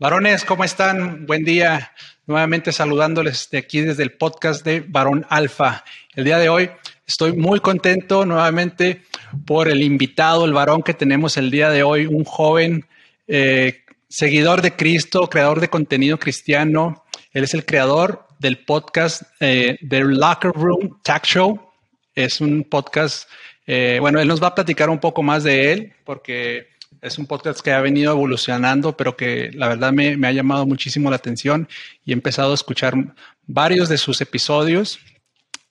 Varones, ¿cómo están? Buen día. Nuevamente saludándoles de aquí desde el podcast de Varón Alfa. El día de hoy estoy muy contento nuevamente por el invitado, el varón que tenemos el día de hoy, un joven eh, seguidor de Cristo, creador de contenido cristiano. Él es el creador del podcast eh, The Locker Room Tag Show. Es un podcast, eh, bueno, él nos va a platicar un poco más de él porque es un podcast que ha venido evolucionando, pero que la verdad me, ha llamado muchísimo la atención y he empezado a escuchar varios de sus episodios.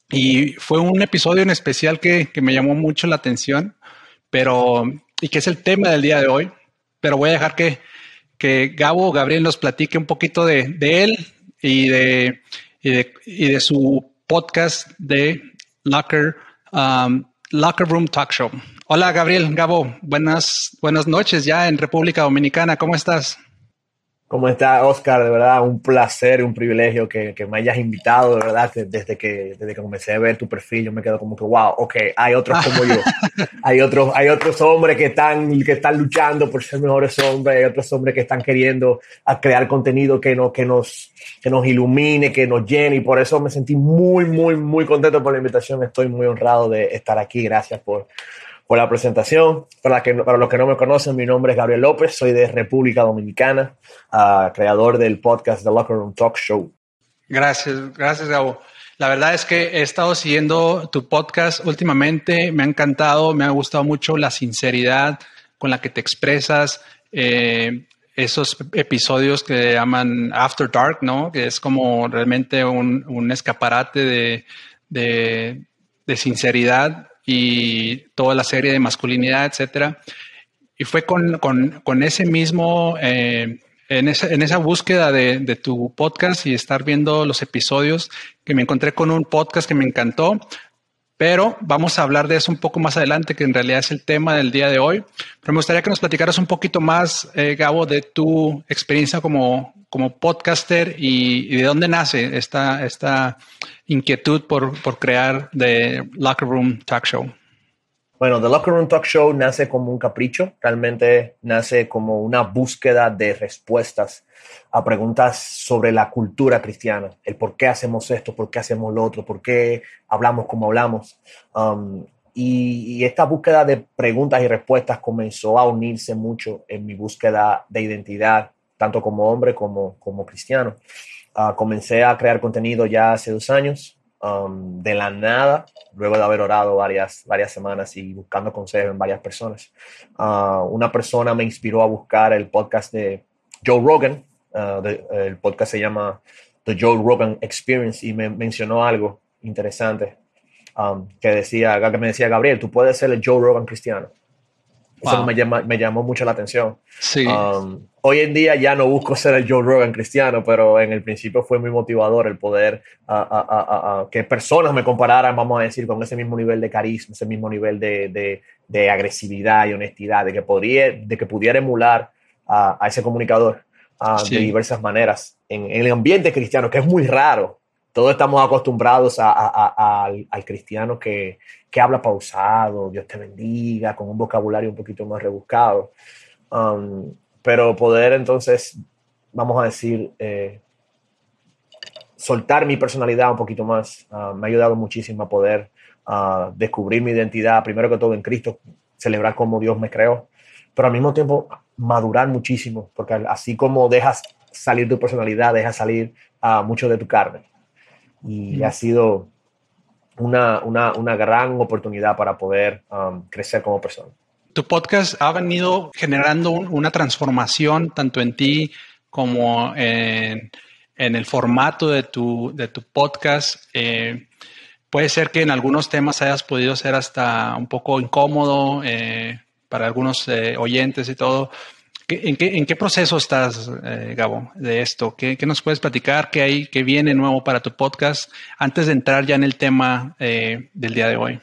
Y fue un episodio en especial que, me llamó mucho la atención, pero y que es el tema del día de hoy. Pero voy a dejar que, que Gabo Gabriel nos platique un poquito de, él y de, y de, su podcast de Locker, um, Locker Room Talk Show. Hola Gabriel, Gabo, buenas, buenas noches ya en República Dominicana, ¿cómo estás? ¿Cómo está Oscar? De verdad, un placer, un privilegio que, que, me hayas invitado, de verdad, desde que, desde que comencé a ver tu perfil, yo me quedo como que, wow, ok, hay otros como yo, hay otros, hay otros hombres que están, que están luchando por ser mejores hombres, hay otros hombres que están queriendo crear contenido que, no, que, nos, que nos ilumine, que nos llene, y por eso me sentí muy, muy, muy contento por la invitación, estoy muy honrado de estar aquí, gracias por, por la presentación. Para, que, para los que no me conocen, mi nombre es Gabriel López, soy de República Dominicana, uh, creador del podcast The Locker Room Talk Show. Gracias, gracias Gabo. La verdad es que he estado siguiendo tu podcast últimamente, me ha encantado, me ha gustado mucho la sinceridad con la que te expresas, eh, esos episodios que llaman After Dark, ¿no? Que es como realmente un, un escaparate de, de, de sinceridad y toda la serie de masculinidad, etcétera. Y fue con, con, con ese mismo, eh, en, esa, en, esa, búsqueda de, de, tu podcast y estar viendo los episodios que me encontré con un podcast que me encantó, pero vamos a hablar de eso un poco más adelante, que en realidad es el tema del día de hoy. Pero me gustaría que nos platicaras un poquito más, eh, Gabo, de tu experiencia como, como podcaster y, de dónde nace esta, esta inquietud por, por crear The Locker Room Talk Show. Bueno, The Locker Room Talk Show nace como un capricho, realmente nace como una búsqueda de respuestas a preguntas sobre la cultura cristiana, el por qué hacemos esto, por qué hacemos lo otro, por qué hablamos como hablamos. Um, y, esta búsqueda de preguntas y respuestas comenzó a unirse mucho en mi búsqueda de identidad, tanto como hombre como como cristiano. Uh, comencé a crear contenido ya hace dos años, Um, de la nada, luego de haber orado varias, varias semanas y buscando consejos en varias personas. Uh, una persona me inspiró a buscar el podcast de Joe Rogan, uh, el podcast se llama The Joe Rogan Experience y me mencionó algo interesante um, que decía, que me decía, Gabriel, tú puedes ser el Joe Rogan cristiano. Eso me, me, llamó mucho la atención. Sí. Um, hoy en día ya no busco ser el Joe Rogan cristiano, pero en el principio fue muy motivador el poder que personas me compararan, vamos a decir, con ese mismo nivel de carisma, ese mismo nivel de, de, de agresividad y honestidad, de que, podría, de que pudiera emular a, ese comunicador de diversas maneras en, en, el ambiente cristiano, que es muy raro. Todos estamos acostumbrados al, al cristiano que, que habla pausado, Dios te bendiga, con un vocabulario un poquito más rebuscado. Um, pero poder entonces, vamos a decir, eh, soltar mi personalidad un poquito más, uh, me ha ayudado muchísimo a poder uh, descubrir mi identidad, primero que todo en Cristo, celebrar como Dios me creó, pero al mismo tiempo madurar muchísimo, porque así como dejas salir tu personalidad, dejas salir uh, mucho de tu carne. Y ha sido una, una, una gran oportunidad para poder um, crecer como persona. Tu podcast ha venido generando una transformación tanto en ti como en, en el formato de tu, de tu podcast. Eh, puede ser que en algunos temas hayas podido ser hasta un poco incómodo eh, para algunos eh, oyentes y todo. ¿En qué, en qué proceso estás, eh, Gabo, de esto? ¿Qué, ¿Qué, nos puedes platicar? ¿Qué hay, qué viene nuevo para tu podcast? Antes de entrar ya en el tema eh, del día de hoy.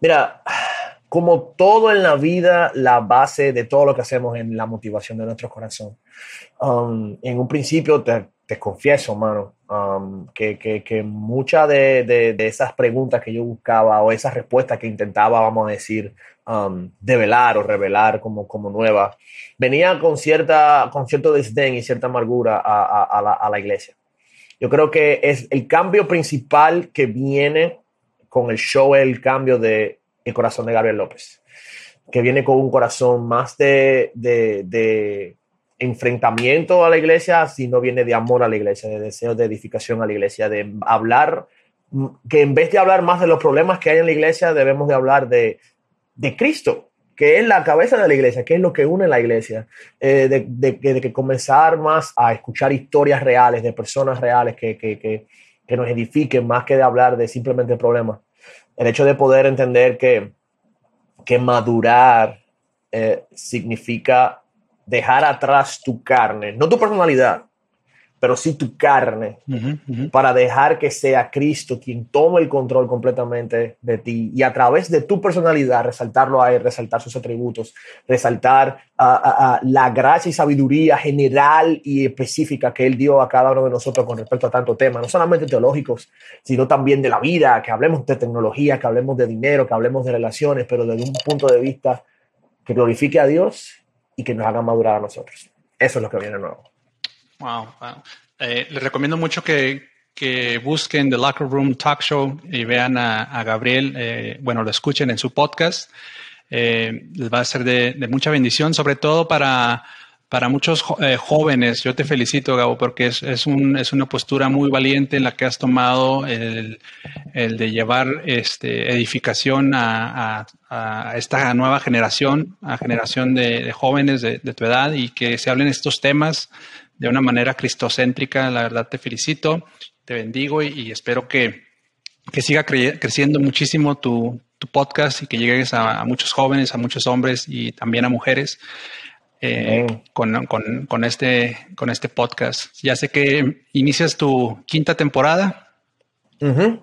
Mira, como todo en la vida, la base de todo lo que hacemos es la motivación de nuestro corazón. Um, en un principio te, te confieso, mano, um, que, que, que muchas de, de, de, esas preguntas que yo buscaba o esas respuestas que intentaba, vamos a decir, um, develar o revelar como, como nuevas, venía con, cierta, con cierto desdén y cierta amargura a, a, la, iglesia. Yo creo que es el cambio principal que viene con el show, el cambio de el corazón de Gabriel López, que viene con un corazón más de, de enfrentamiento a la iglesia, sino viene de amor a la iglesia, de deseo de edificación a la iglesia, de hablar, que en vez de hablar más de los problemas que hay en la iglesia, debemos de hablar de, de Cristo, que es la cabeza de la iglesia, que es lo que une la iglesia, eh, de, que comenzar más a escuchar historias reales, de personas reales que, que, que, que nos edifiquen, más que de hablar de simplemente problemas. El hecho de poder entender que, que madurar eh, significa dejar atrás tu carne, no tu personalidad, pero sí tu carne, uh -huh, uh -huh. para dejar que sea Cristo quien tome el control completamente de ti y a través de tu personalidad resaltarlo a Él, resaltar sus atributos, resaltar uh, la gracia y sabiduría general y específica que Él dio a cada uno de nosotros con respecto a tantos temas, no solamente teológicos, sino también de la vida, que hablemos de tecnología, que hablemos de dinero, que hablemos de relaciones, pero desde un punto de vista que glorifique a Dios y que nos haga madurar a nosotros. Eso es lo que viene nuevo. Wow, wow. Eh, les recomiendo mucho que, que, busquen The Locker Room Talk Show y vean a, a Gabriel, eh, bueno, lo escuchen en su podcast. Eh, les va a ser de, de, mucha bendición, sobre todo para, para muchos eh, jóvenes. Yo te felicito, Gabo, porque es, es, un, es, una postura muy valiente en la que has tomado el, el de llevar este, edificación a, a, esta nueva generación, a generación de, jóvenes de, tu edad y que se hablen estos temas de una manera cristocéntrica. La verdad te felicito, te bendigo y, espero que, que siga cre creciendo muchísimo tu, tu, podcast y que llegues a, muchos jóvenes, a muchos hombres y también a mujeres eh, con, con, con, este, con este podcast. Ya sé que inicias tu quinta temporada. Uh -huh.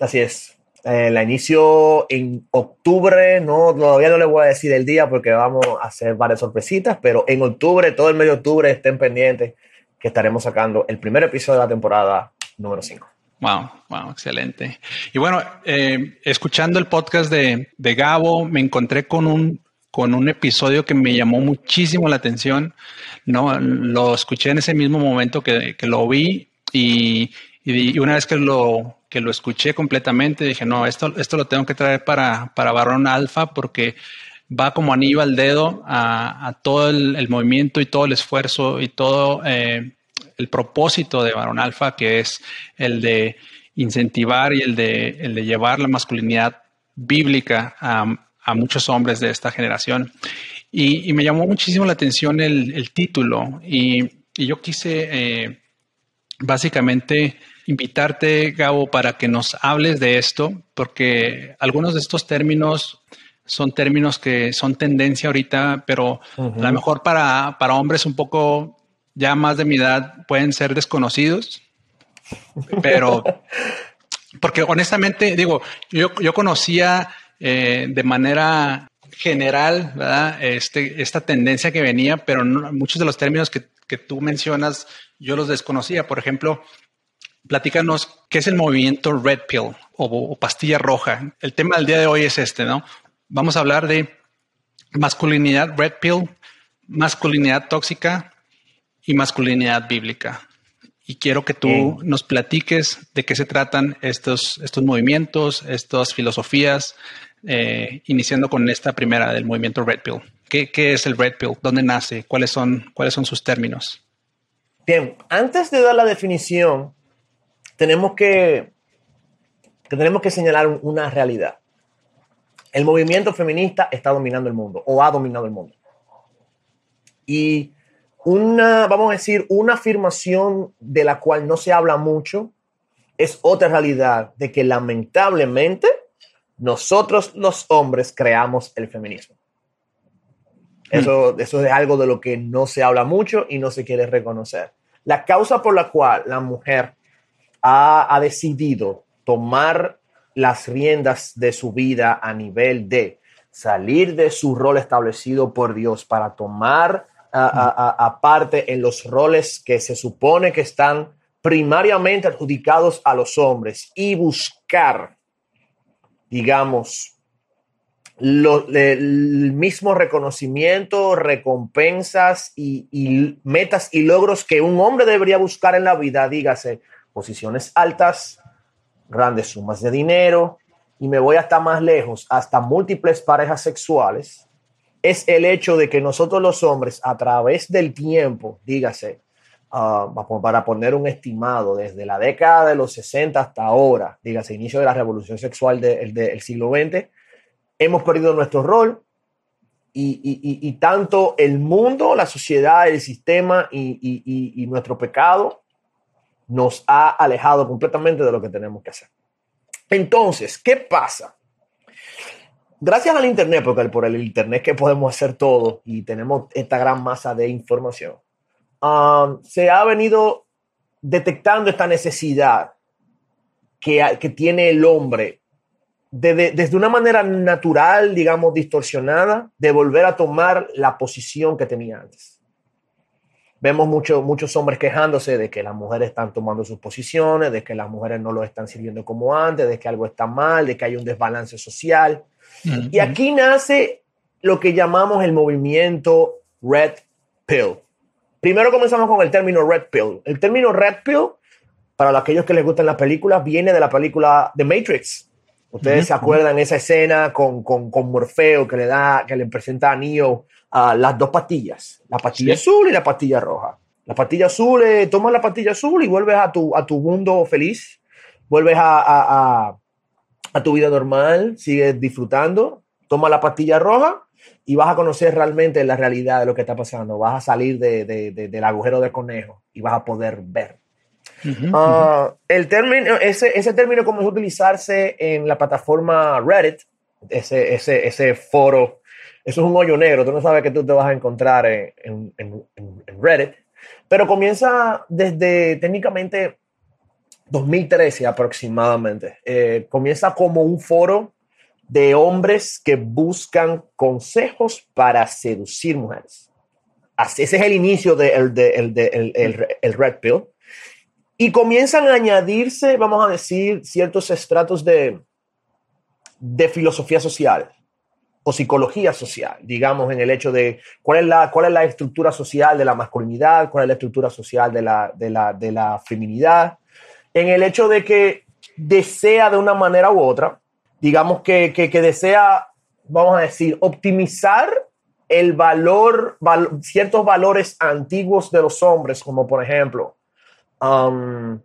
Así es. Eh, la inicio en octubre, no, todavía no les voy a decir el día porque vamos a hacer varias sorpresitas, pero en octubre, todo el mes de octubre, estén pendientes que estaremos sacando el primer episodio de la temporada número 5. Wow, wow, excelente. Y bueno, eh, escuchando el podcast de, de Gabo, me encontré con un, con un episodio que me llamó muchísimo la atención. No, lo escuché en ese mismo momento que, que lo vi y, y, una vez que lo, que lo escuché completamente, dije, no, esto, esto lo tengo que traer para, para Barón Alfa porque va como anillo al dedo a, todo el, el, movimiento y todo el esfuerzo y todo eh, el propósito de Barón Alfa, que es el de incentivar y el de, el de llevar la masculinidad bíblica a, a muchos hombres de esta generación. Y, y me llamó muchísimo la atención el, el título y, y, yo quise eh, básicamente invitarte, Gabo, para que nos hables de esto, porque algunos de estos términos son términos que son tendencia ahorita, pero uh -huh. a lo mejor para, para hombres un poco ya más de mi edad pueden ser desconocidos, pero porque honestamente digo, yo, yo conocía eh, de manera general, ¿verdad? Este, esta tendencia que venía, pero muchos de los términos que, que tú mencionas yo los desconocía. Por ejemplo, platícanos qué es el movimiento Red Pill o, o, pastilla roja. El tema del día de hoy es este, ¿no? Vamos a hablar de masculinidad Red Pill, masculinidad tóxica y masculinidad bíblica. Y quiero que tú Bien. nos platiques de qué se tratan estos, estos movimientos, estas filosofías, eh, iniciando con esta primera del movimiento Red Pill. ¿Qué, ¿Qué, es el Red Pill? ¿Dónde nace? ¿Cuáles son, ¿Cuáles son sus términos? Bien, antes de dar la definición, tenemos que, que tenemos que señalar una realidad. El movimiento feminista está dominando el mundo o ha dominado el mundo. Y una, vamos a decir, una afirmación de la cual no se habla mucho es otra realidad de que lamentablemente nosotros los hombres creamos el feminismo. Eso, eso es algo de lo que no se habla mucho y no se quiere reconocer. La causa por la cual la mujer ha, ha decidido tomar las riendas de su vida a nivel de salir de su rol establecido por Dios para tomar a, parte en los roles que se supone que están primariamente adjudicados a los hombres y buscar, digamos, el mismo reconocimiento, recompensas y, metas y logros que un hombre debería buscar en la vida, dígase, posiciones altas, grandes sumas de dinero, y me voy hasta más lejos, hasta múltiples parejas sexuales, es el hecho de que nosotros los hombres, a través del tiempo, dígase, ah, para poner un estimado, desde la década de los 60 hasta ahora, dígase, inicio de la revolución sexual del siglo XX, hemos perdido nuestro rol y, tanto el mundo, la sociedad, el sistema y, nuestro pecado nos ha alejado completamente de lo que tenemos que hacer. Entonces, ¿qué pasa? Gracias al Internet, porque por el Internet que podemos hacer todo y tenemos esta gran masa de información, um, se ha venido detectando esta necesidad que, que tiene el hombre desde una manera natural, digamos, distorsionada, de volver a tomar la posición que tenía antes. Vemos mucho, muchos hombres quejándose de que las mujeres están tomando sus posiciones, de que las mujeres no lo están sirviendo como antes, de que algo está mal, de que hay un desbalance social. Y aquí nace lo que llamamos el movimiento Red Pill. Primero comenzamos con el término Red Pill. El término Red Pill, para aquellos que les gustan las películas, viene de la película The Matrix Ustedes se acuerdan esa escena con, con, con, Morfeo que le da, que le presenta a Neo las dos pastillas, la pastilla azul y la pastilla roja. La pastilla azul, eh, tomas la pastilla azul y vuelves a tu, a tu mundo feliz, vuelves a, a, a, tu vida normal, sigues disfrutando, toma la pastilla roja y vas a conocer realmente la realidad de lo que está pasando. Vas a salir de, de, del agujero de conejo y vas a poder ver. Ah, el término, ese, ese término comenzó a utilizarse en la plataforma Reddit, ese, ese, ese foro. Eso es un hoyo negro, tú no sabes que tú te vas a encontrar en, en, en, Reddit, pero comienza desde técnicamente 2013 aproximadamente. Eh, comienza como un foro de hombres que buscan consejos para seducir mujeres. ese es el inicio del de, el, el, el, Red Pill y comienzan a añadirse, vamos a decir, ciertos estratos de, de filosofía social o psicología social, digamos, en el hecho de cuál es la, cuál es la estructura social de la masculinidad, cuál es la estructura social de la, de la, de la feminidad, en el hecho de que desea de una manera u otra, digamos que, que, desea, vamos a decir, optimizar el valor, ciertos valores antiguos de los hombres, como por ejemplo, Um,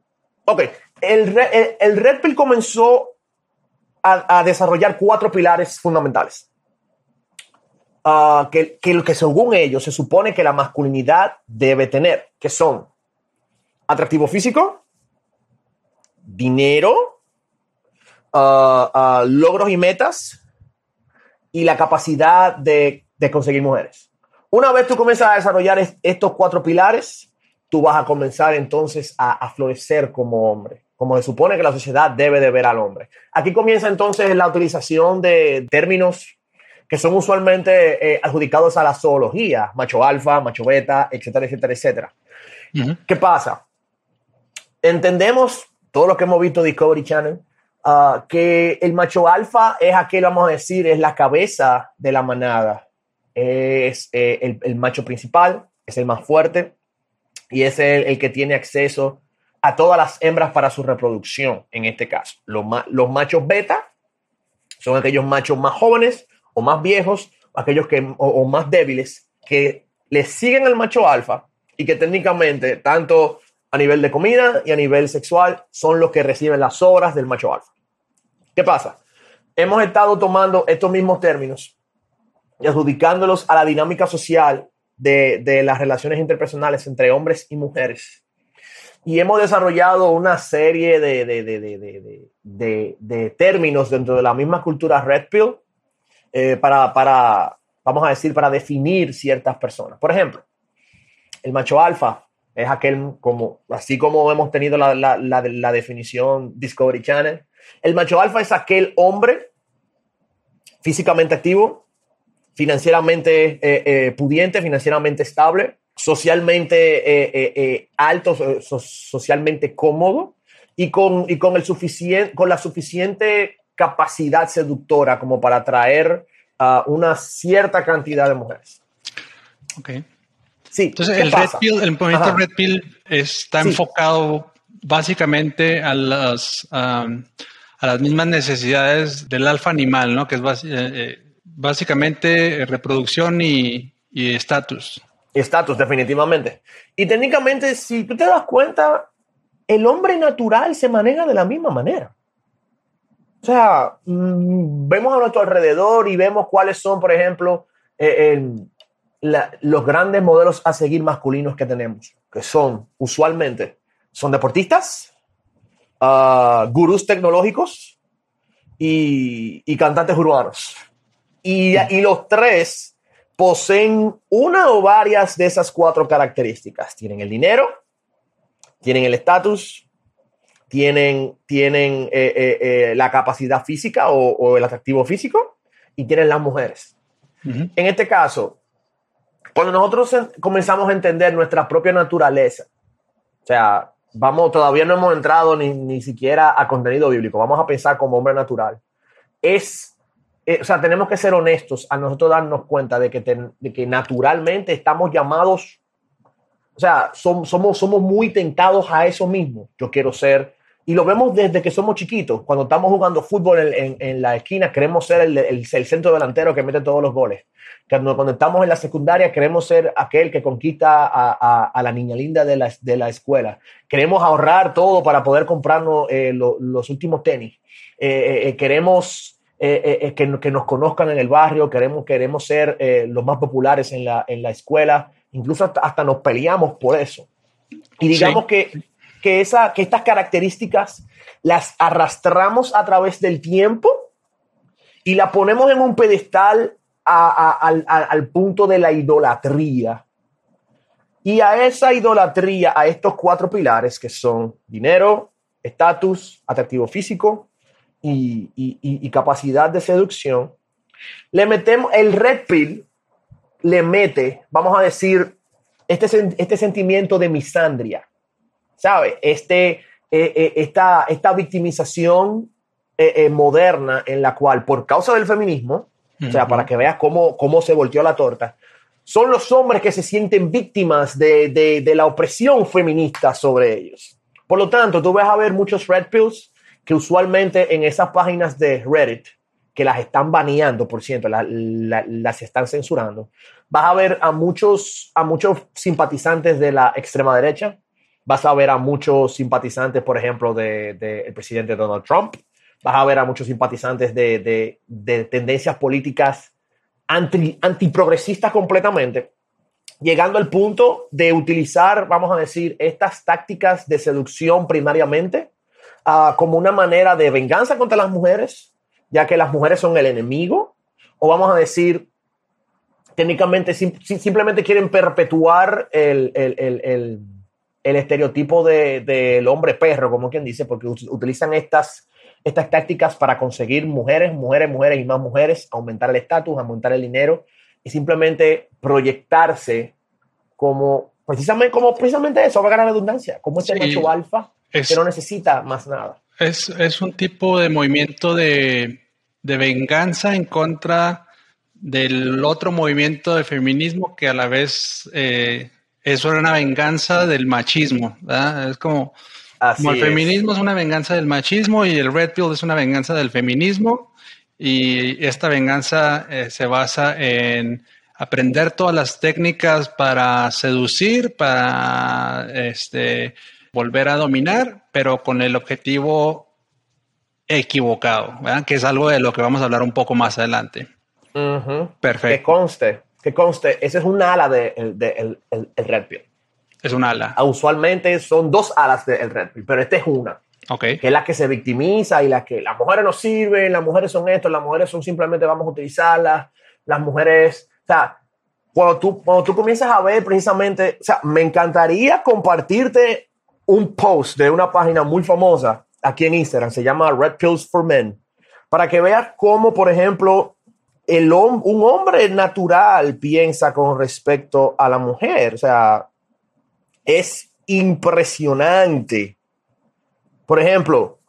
ok, el, el, Red Pill comenzó a, desarrollar cuatro pilares fundamentales. Uh, que, que, que según ellos se supone que la masculinidad debe tener, que son atractivo físico, dinero, uh, uh, logros y metas y la capacidad de, conseguir mujeres. Una vez tú comienzas a desarrollar estos cuatro pilares, tú vas a comenzar entonces a, florecer como hombre, como se supone que la sociedad debe de ver al hombre. Aquí comienza entonces la utilización de términos que son usualmente eh, adjudicados a la zoología, macho alfa, macho beta, etcétera, etcétera, etcétera. ¿Qué pasa? Entendemos, todo lo que hemos visto Discovery Channel, ah, que el macho alfa es aquel, vamos a decir, es la cabeza de la manada, es eh, el, el macho principal, es el más fuerte, y es el, que tiene acceso a todas las hembras para su reproducción, en este caso. Los, los machos beta son aquellos machos más jóvenes más viejos, aquellos que, o, más débiles, que le siguen al macho alfa y que técnicamente, tanto a nivel de comida y a nivel sexual, son los que reciben las obras del macho alfa. ¿Qué pasa? Hemos estado tomando estos mismos términos y adjudicándolos a la dinámica social de, las relaciones interpersonales entre hombres y mujeres. Y hemos desarrollado una serie de, de, términos dentro de la misma cultura Red Pill eh, para, para, vamos a decir, para definir ciertas personas. Por ejemplo, el macho alfa es aquel, como, así como hemos tenido la, la, la, definición Discovery Channel, el macho alfa es aquel hombre físicamente activo, financieramente eh, eh, pudiente, financieramente estable, socialmente alto, socialmente cómodo y con, y con, el suficiente, con la suficiente capacidad seductora como para atraer a una cierta cantidad de mujeres. Ok. Sí. Entonces, el, red pill, el movimiento Red Pill está enfocado básicamente a las, a las mismas necesidades del alfa animal, ¿no? Que es eh, eh, básicamente reproducción y estatus. Estatus, definitivamente. Y técnicamente, si tú te das cuenta, el hombre natural se maneja de la misma manera. O sea, mm, vemos a nuestro alrededor y vemos cuáles son, por ejemplo, eh, los grandes modelos a seguir masculinos que tenemos, que son usualmente, son deportistas, uh, gurús tecnológicos y, cantantes urbanos. Y, y los tres poseen una o varias de esas cuatro características. Tienen el dinero, tienen el estatus, tienen, tienen eh, eh, eh, la capacidad física o, el atractivo físico y tienen las mujeres. En este caso, cuando nosotros comenzamos a entender nuestra propia naturaleza, o sea, vamos, todavía no hemos entrado ni, ni siquiera a contenido bíblico, vamos a pensar como hombre natural, es, o sea, tenemos que ser honestos a nosotros darnos cuenta de que, de que naturalmente estamos llamados, o sea, somos, somos muy tentados a eso mismo. Yo quiero ser y lo vemos desde que somos chiquitos. Cuando estamos jugando fútbol en, en, la esquina, queremos ser el, el, centro delantero que mete todos los goles. Cuando, cuando estamos en la secundaria, queremos ser aquel que conquista a, a, la niña linda de la, de la, escuela. Queremos ahorrar todo para poder comprarnos eh, los últimos tenis. Eh, eh, queremos que, que, nos conozcan en el barrio. Queremos, queremos ser los más populares en la, en la escuela. Incluso hasta, hasta, nos peleamos por eso. Y digamos que que, esa, que estas características las arrastramos a través del tiempo y la ponemos en un pedestal al, punto de la idolatría. Y a esa idolatría, a estos cuatro pilares que son dinero, estatus, atractivo físico y, capacidad de seducción, le metemos el red pill, le mete, vamos a decir, este, este sentimiento de misandria, ¿sabe? Este, eh, eh, esta, esta victimización eh, moderna en la cual, por causa del feminismo, o sea, para que veas cómo, cómo se volteó la torta, son los hombres que se sienten víctimas de, de, de la opresión feminista sobre ellos. Por lo tanto, tú vas a ver muchos red pills que usualmente en esas páginas de Reddit, que las están baneando, por cierto, las están censurando, vas a ver a muchos, a muchos simpatizantes de la extrema derecha, vas a ver a muchos simpatizantes, por ejemplo, del de, presidente Donald Trump, vas a ver a muchos simpatizantes de, de tendencias políticas anti, antiprogresistas completamente, llegando al punto de utilizar, vamos a decir, estas tácticas de seducción primariamente uh, como una manera de venganza contra las mujeres, ya que las mujeres son el enemigo, o vamos a decir, técnicamente sim simplemente quieren perpetuar el, el, el el estereotipo del de, hombre perro, como quien dice, porque utilizan estas, estas tácticas para conseguir mujeres, mujeres, mujeres y más mujeres, aumentar el estatus, aumentar el dinero y simplemente proyectarse como precisamente, como precisamente eso, va a ganar redundancia, como ese macho alfa que no necesita más nada. Es, es un tipo de movimiento de, de venganza en contra del otro movimiento de feminismo que a la vez eh, eso era una venganza del machismo, ¿verdad? Es como, el feminismo es una venganza del machismo y el red pill es una venganza del feminismo y esta venganza eh, se basa en aprender todas las técnicas para seducir, para este, volver a dominar, pero con el objetivo equivocado, ¿verdad? que es algo de lo que vamos a hablar un poco más adelante. Perfecto. Que conste que conste, ese es un ala del de, el, Red Pill. Es un ala. Ah, usualmente son dos alas del Red Pill, pero esta es una. Okay. Que es la que se victimiza y la que las mujeres no sirven, las mujeres son esto, las mujeres son simplemente vamos a utilizarlas, las mujeres sea, cuando tú, cuando tú comienzas a ver precisamente, o sea, me encantaría compartirte un post de una página muy famosa aquí en Instagram, se llama Red Pills for Men, para que veas cómo, por ejemplo, el, un hombre natural piensa con respecto a la mujer. O sea, es impresionante. Por ejemplo,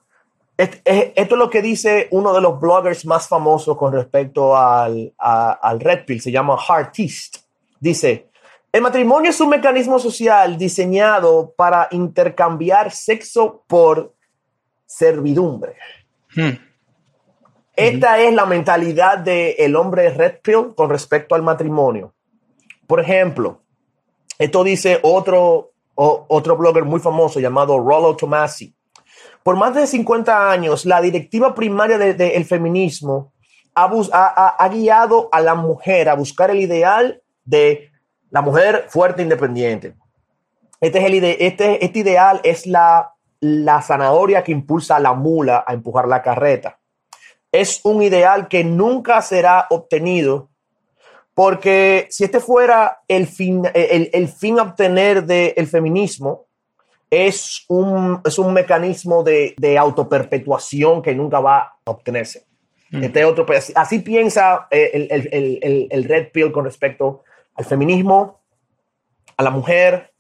esto es lo que dice uno de los bloggers más famosos con respecto al, al Red Pill, se llama Heartist. Dice, el matrimonio es un mecanismo social diseñado para intercambiar sexo por servidumbre. Hmm. Esta es la mentalidad del hombre red pill con respecto al matrimonio. Por ejemplo, esto dice otro, otro blogger muy famoso llamado Rollo Tomasi. Por más de 50 años, la directiva primaria del feminismo ha, guiado a la mujer a buscar el ideal de la mujer fuerte e independiente. Este, es el este, este ideal es la, la zanahoria que impulsa a la mula a empujar la carreta es un ideal que nunca será obtenido porque si este fuera el fin, el, fin a obtener del feminismo, es un, es un mecanismo de, de autoperpetuación que nunca va a obtenerse. Mm. Este otro, pues, así piensa eh, el, el, Red Pill con respecto al feminismo, a la mujer.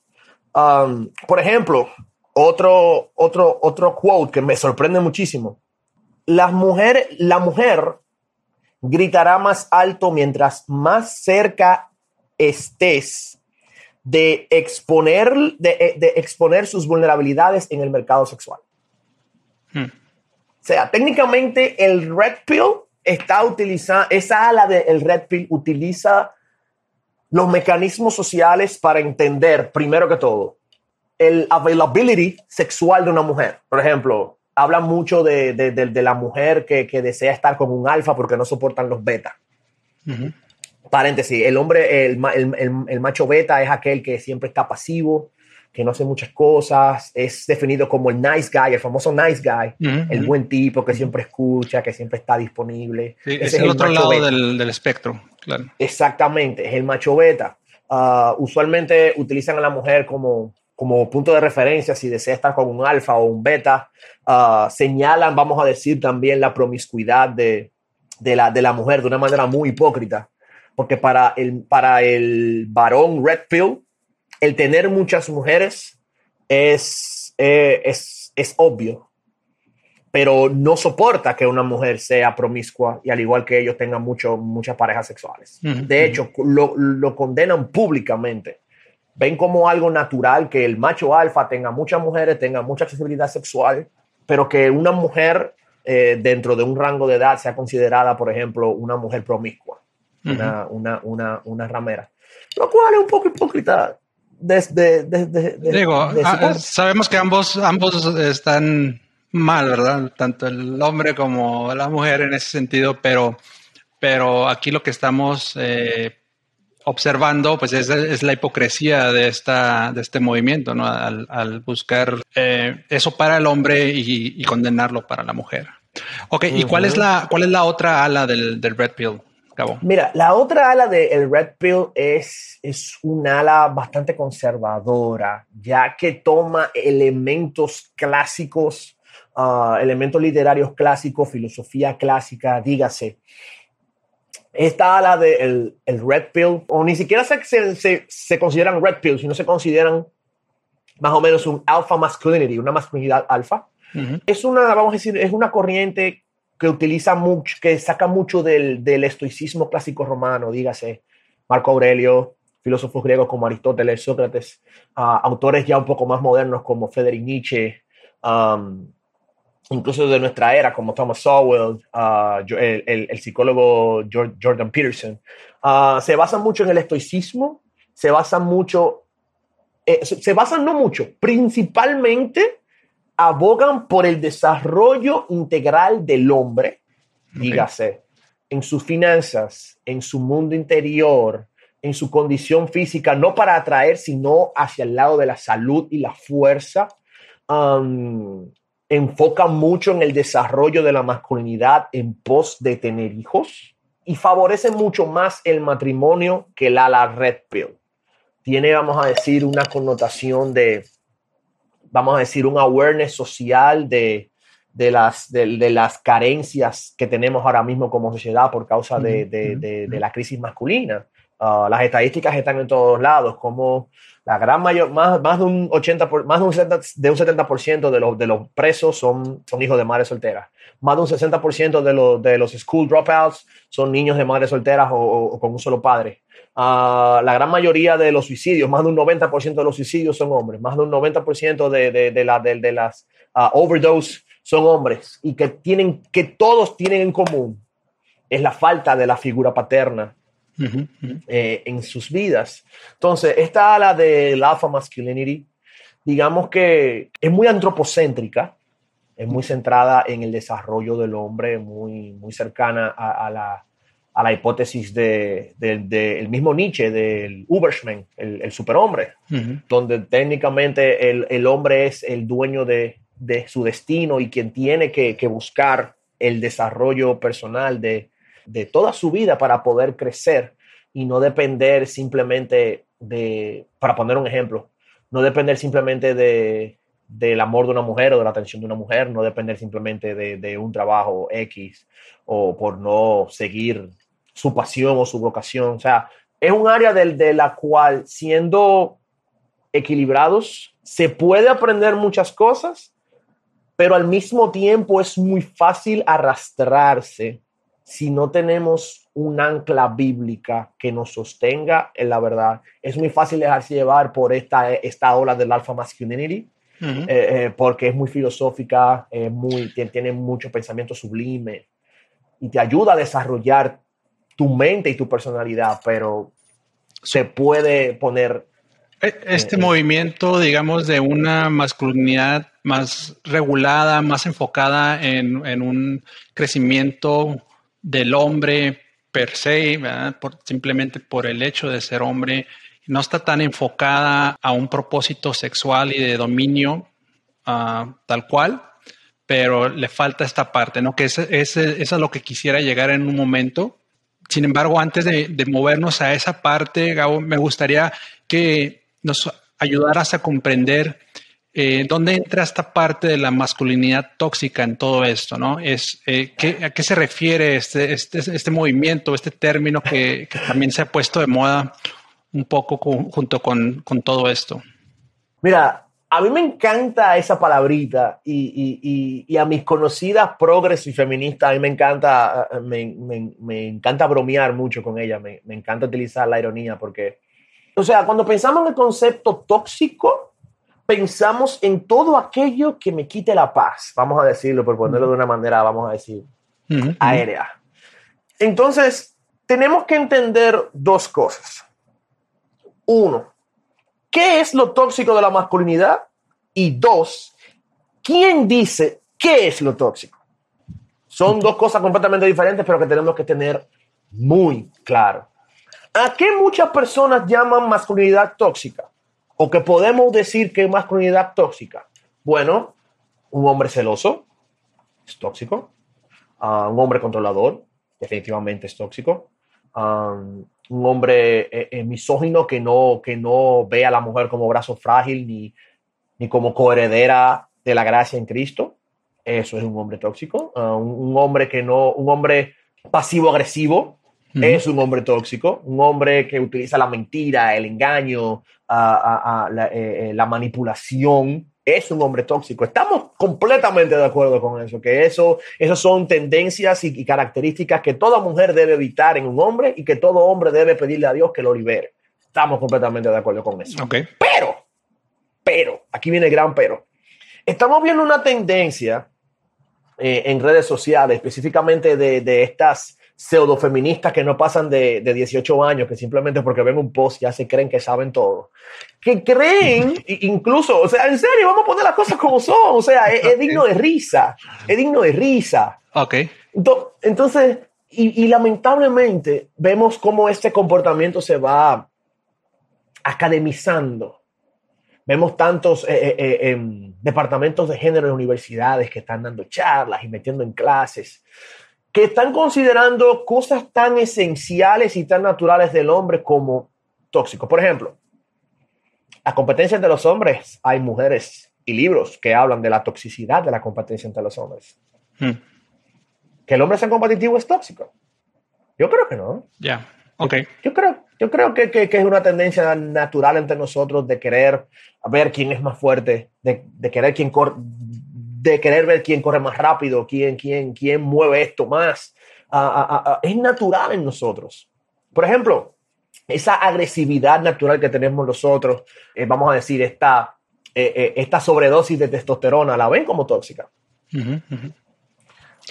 Um, por ejemplo, otro, otro, otro quote que me sorprende muchísimo las mujeres, la mujer gritará más alto mientras más cerca estés de exponer, de, exponer sus vulnerabilidades en el mercado sexual. Hmm. O sea, técnicamente el Red Pill está utilizando, esa ala del Red Pill utiliza los mecanismos sociales para entender, primero que todo, el availability sexual de una mujer. Por ejemplo, habla mucho de, de, la mujer que, que, desea estar con un alfa porque no soportan los beta. Paréntesis, el hombre, el, el, el, macho beta es aquel que siempre está pasivo, que no hace muchas cosas, es definido como el nice guy, el famoso nice guy, el buen tipo que siempre escucha, que siempre está disponible. es, el, otro lado del, del, espectro, claro. Exactamente, es el macho beta. Ah, usualmente utilizan a la mujer como como punto de referencia si desea estar con un alfa o un beta, ah, señalan, vamos a decir, también la promiscuidad de, de, la, de la mujer de una manera muy hipócrita, porque para el, para el varón red pill, el tener muchas mujeres es, eh, es, es obvio, pero no soporta que una mujer sea promiscua y al igual que ellos tengan mucho, muchas parejas sexuales. De hecho, lo, lo condenan públicamente ven como algo natural que el macho alfa tenga muchas mujeres, tenga mucha accesibilidad sexual, pero que una mujer eh, dentro de un rango de edad sea considerada, por ejemplo, una mujer promiscua, una, una, una, una, ramera. Lo cual es un poco hipócrita. Desde, Digo, ah, sabemos que ambos, ambos están mal, ¿verdad? Tanto el hombre como la mujer en ese sentido, pero, pero aquí lo que estamos eh, observando, pues es, la hipocresía de, esta, de este movimiento, ¿no? Al, buscar eh, eso para el hombre y, condenarlo para la mujer. Ok, ¿y cuál es la, cuál es la otra ala del, Red Pill? Cabo? Mira, la otra ala del Red Pill es, es un ala bastante conservadora, ya que toma elementos clásicos, ah, elementos literarios clásicos, filosofía clásica, dígase, esta ala del de el red pill, o ni siquiera se, se, se, consideran red pill, sino se consideran más o menos un alpha masculinity, una masculinidad alfa. Es una, vamos a decir, es una corriente que utiliza mucho, que saca mucho del, del estoicismo clásico romano, dígase Marco Aurelio, filósofos griegos como Aristóteles, Sócrates, ah, autores ya un poco más modernos como Friedrich Nietzsche, um, incluso de nuestra era, como Thomas Sowell, ah, el, psicólogo Jordan Peterson, ah, se basan mucho en el estoicismo, se basan mucho, eh, se basan no mucho, principalmente abogan por el desarrollo integral del hombre, dígase, en sus finanzas, en su mundo interior, en su condición física, no para atraer, sino hacia el lado de la salud y la fuerza. Um, enfoca mucho en el desarrollo de la masculinidad en pos de tener hijos. y favorece mucho más el matrimonio que la, la red pill. Tiene, vamos a decir, una connotación de, vamos a decir, un awareness social de, de las, de, las carencias que tenemos ahora mismo como sociedad por causa de, de la crisis masculina. Ah, las estadísticas están en todos lados, como la gran mayor, más, más de un 80, por, más de un 70%, de, un 70 de, los, de los presos son, son hijos de madres solteras. Más de un 60% de los, de los school dropouts son niños de madres solteras o, con un solo padre. Uh, la gran mayoría de los suicidios, más de un 90% de los suicidios son hombres. Más de un 90% de, de, de, la, de, las uh, overdose son hombres. Y que, tienen, que todos tienen en común es la falta de la figura paterna eh, en sus vidas. Entonces, esta ala del alpha masculinity, digamos que es muy antropocéntrica, es muy centrada en el desarrollo del hombre, muy, muy cercana a, la, a la, hipótesis del de, mismo Nietzsche, del Uberschmann, el, superhombre, donde técnicamente el, el, hombre es el dueño de, de, su destino y quien tiene que, que buscar el desarrollo personal de, de toda su vida para poder crecer y no depender simplemente de, para poner un ejemplo, no depender simplemente de, del amor de una mujer o de la atención de una mujer, no depender simplemente de, un trabajo X o por no seguir su pasión o su vocación. O sea, es un área de, de la cual siendo equilibrados se puede aprender muchas cosas, pero al mismo tiempo es muy fácil arrastrarse si no tenemos un ancla bíblica que nos sostenga en la verdad, es muy fácil dejarse llevar por esta, esta ola del alpha masculinity, eh, eh, porque es muy filosófica, muy, tiene mucho pensamiento sublime y te ayuda a desarrollar tu mente y tu personalidad, pero se puede poner... E, este eh, movimiento, digamos, de una masculinidad más regulada, más enfocada en, en un crecimiento del hombre per se, simplemente por el hecho de ser hombre, no está tan enfocada a un propósito sexual y de dominio uh, tal cual, pero le falta esta parte, ¿no? Que eso es lo que quisiera llegar en un momento. Sin embargo, antes de, de movernos a esa parte, Gabo, me gustaría que nos ayudaras a comprender eh, ¿Dónde entra esta parte de la masculinidad tóxica en todo esto? ¿no? Es, eh, ¿A qué se refiere este, este, este movimiento, este término que, también se ha puesto de moda un poco junto con, con, todo esto? Mira, a mí me encanta esa palabrita y, y, y, a mis conocidas progres y feministas, a mí me encanta, me, me, me encanta bromear mucho con ella, me, me encanta utilizar la ironía porque, o sea, cuando pensamos en el concepto tóxico, pensamos en todo aquello que me quite la paz, vamos a decirlo, por ponerlo de una manera, vamos a decir, aérea. Entonces, tenemos que entender dos cosas. Uno, ¿qué es lo tóxico de la masculinidad? Y dos, ¿quién dice qué es lo tóxico? Son dos cosas completamente diferentes, pero que tenemos que tener muy claro. ¿A qué muchas personas llaman masculinidad tóxica? O que podemos decir que es masculinidad tóxica. Bueno, un hombre celoso es tóxico. Ah, un hombre controlador definitivamente es tóxico. Ah, un hombre eh, eh, misógino que no, que no ve a la mujer como brazo frágil ni, ni como coheredera de la gracia en Cristo. Eso es un hombre tóxico. Ah, un, hombre que no, un hombre pasivo-agresivo es un hombre tóxico, un hombre que utiliza la mentira, el engaño, la, eh, eh, la, manipulación, es un hombre tóxico. Estamos completamente de acuerdo con eso, que eso, eso son tendencias y, características que toda mujer debe evitar en un hombre y que todo hombre debe pedirle a Dios que lo libere. Estamos completamente de acuerdo con eso. Pero, pero, aquí viene el gran pero. Estamos viendo una tendencia eh, en redes sociales, específicamente de, de estas pseudo-feministas que no pasan de, de, 18 años, que simplemente porque ven un post ya se creen que saben todo. Que creen, incluso, o sea, en serio, vamos a poner las cosas como son, o sea, es, digno de risa, es digno de risa. Ok. Entonces, y, y lamentablemente vemos cómo este comportamiento se va academizando. Vemos tantos eh, eh, eh, departamentos de género en universidades que están dando charlas y metiendo en clases que están considerando cosas tan esenciales y tan naturales del hombre como tóxicos. Por ejemplo, la competencia entre los hombres, hay mujeres y libros que hablan de la toxicidad de la competencia entre los hombres. Hmm. Que el hombre sea competitivo es tóxico. Yo creo que no. Ya, ok. Yo, creo, yo creo que, que, es una tendencia natural entre nosotros de querer ver quién es más fuerte, de, de querer quién de querer ver quién corre más rápido, quién, quién, quién mueve esto más. es natural en nosotros. Por ejemplo, esa agresividad natural que tenemos nosotros, eh, vamos a decir, esta, eh, eh, esta sobredosis de testosterona, ¿la ven como tóxica?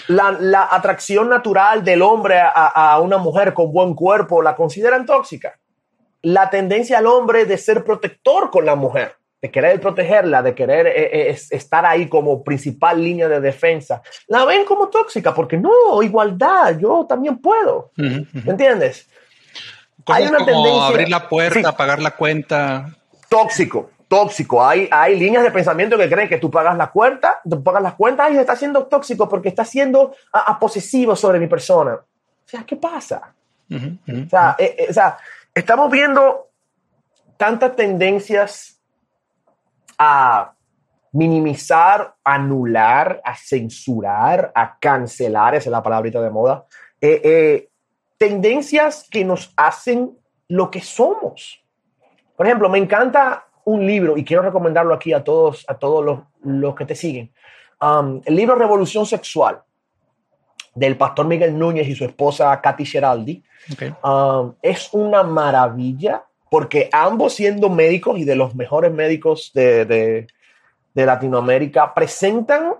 La, la, atracción natural del hombre a, a, una mujer con buen cuerpo, ¿la consideran tóxica? La tendencia al hombre de ser protector con la mujer, de querer protegerla, de querer eh, eh, estar ahí como principal línea de defensa, la ven como tóxica, porque no, igualdad, yo también puedo. ¿Me entiendes? Hay una tendencia. Abrir la puerta, pagar la cuenta. Tóxico, tóxico. Hay, hay líneas de pensamiento que creen que tú pagas la cuenta, tú pagas las cuentas y está siendo tóxico porque está siendo a, posesivo sobre mi persona. O sea, ¿qué pasa? o, sea, eh, o sea, estamos viendo tantas tendencias a minimizar, anular, a censurar, a cancelar, esa es la palabrita de moda, eh, eh, tendencias que nos hacen lo que somos. Por ejemplo, me encanta un libro y quiero recomendarlo aquí a todos, a todos los, que te siguen. Um, el libro Revolución Sexual del pastor Miguel Núñez y su esposa Katy Geraldi. Um, es una maravilla porque ambos siendo médicos y de los mejores médicos de, Latinoamérica, presentan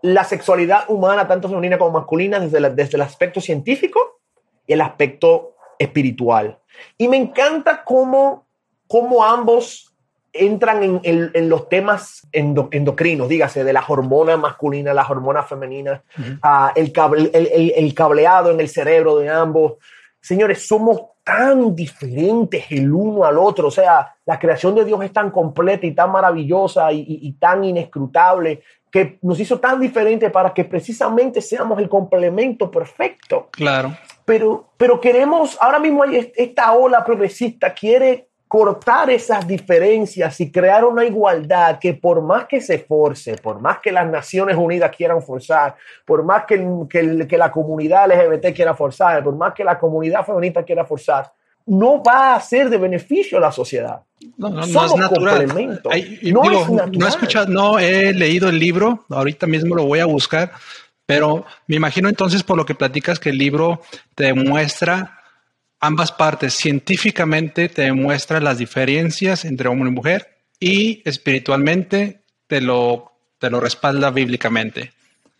la sexualidad humana, tanto femenina como masculina, desde, desde el aspecto científico y el aspecto espiritual. Y me encanta cómo, cómo ambos entran en, los temas endocrinos, dígase, de la hormona masculina, la hormona femenina, ah, el, el, cableado en el cerebro de ambos. Señores, somos tan diferentes el uno al otro. O sea, la creación de Dios es tan completa y tan maravillosa y, tan inescrutable que nos hizo tan diferentes para que precisamente seamos el complemento perfecto. Claro. Pero, pero queremos, ahora mismo hay esta ola progresista quiere cortar esas diferencias y crear una igualdad que por más que se force, por más que las Naciones Unidas quieran forzar, por más que, que, la comunidad LGBT quiera forzar, por más que la comunidad feminista quiera forzar, no va a ser de beneficio a la sociedad. No, no, no es natural. no, es natural. no he escuchado, no he leído el libro, ahorita mismo lo voy a buscar, pero me imagino entonces por lo que platicas que el libro te muestra ambas partes científicamente te demuestra las diferencias entre hombre y mujer y espiritualmente te lo, te lo respalda bíblicamente.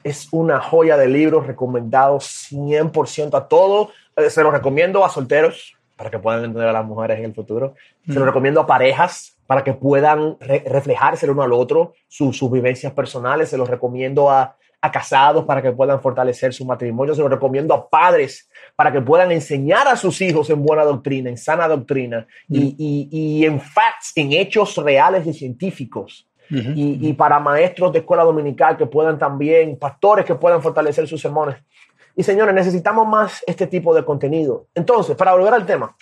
Es una joya de libro recomendado 100% a todos. Eh, se lo recomiendo a solteros para que puedan entender a las mujeres en el futuro. Se lo recomiendo a parejas para que puedan reflejarse el uno al otro, sus vivencias personales. Se los recomiendo a, a casados para que puedan fortalecer su matrimonio. Se lo recomiendo a padres para que puedan enseñar a sus hijos en buena doctrina, en sana doctrina y, y, en facts, en hechos reales y científicos. y, y, para maestros de escuela dominical que puedan también, pastores que puedan fortalecer sus sermones. Y señores, necesitamos más este tipo de contenido. Entonces, para volver al tema,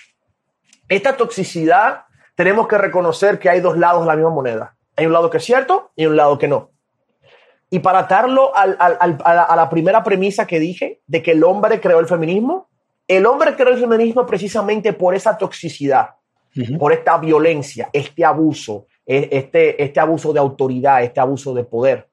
esta toxicidad tenemos que reconocer que hay dos lados de la misma moneda. Hay un lado que es cierto y un lado que no. Y para atarlo a, la, primera premisa que dije, de que el hombre creó el feminismo, el hombre creó el feminismo precisamente por esa toxicidad, por esta violencia, este abuso, e, este, este abuso de autoridad, este abuso de poder.